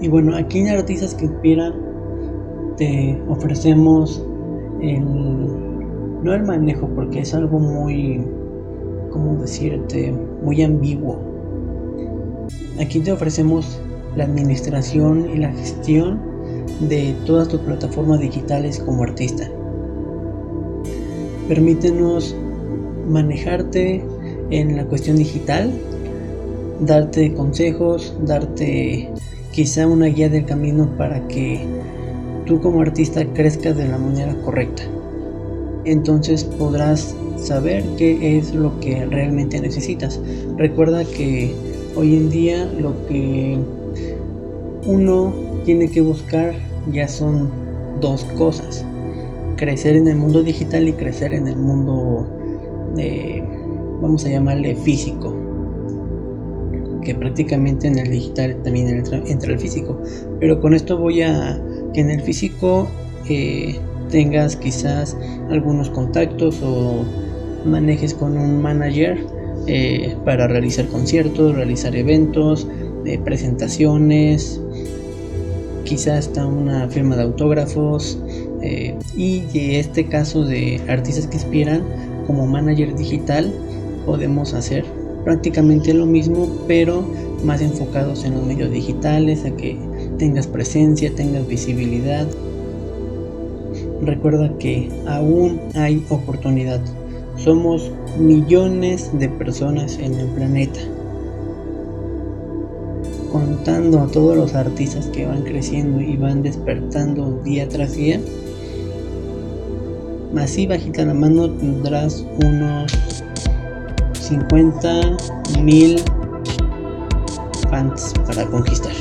Y bueno, aquí en Artistas que Inspiran te ofrecemos el, no el manejo, porque es algo muy, ¿cómo decirte? Muy ambiguo. Aquí te ofrecemos la administración y la gestión de todas tus plataformas digitales como artista. Permítenos manejarte en la cuestión digital, darte consejos, darte quizá una guía del camino para que tú como artista crezcas de la manera correcta. Entonces podrás saber qué es lo que realmente necesitas. Recuerda que hoy en día lo que uno tiene que buscar ya son dos cosas. Crecer en el mundo digital y crecer en el mundo, de, vamos a llamarle físico. Que prácticamente en el digital también entra, el físico. Pero con esto voy a que en el físico eh, tengas quizás algunos contactos o manejes con un manager eh, para realizar conciertos, realizar eventos, eh, presentaciones, quizás está una firma de autógrafos y este caso de artistas que inspiran como manager digital podemos hacer prácticamente lo mismo pero más enfocados en los medios digitales a que tengas presencia tengas visibilidad. Recuerda que aún hay oportunidad. Somos millones de personas en el planeta contando a todos los artistas que van creciendo y van despertando día tras día, así bajita la mano tendrás unos 50 mil fans para conquistar.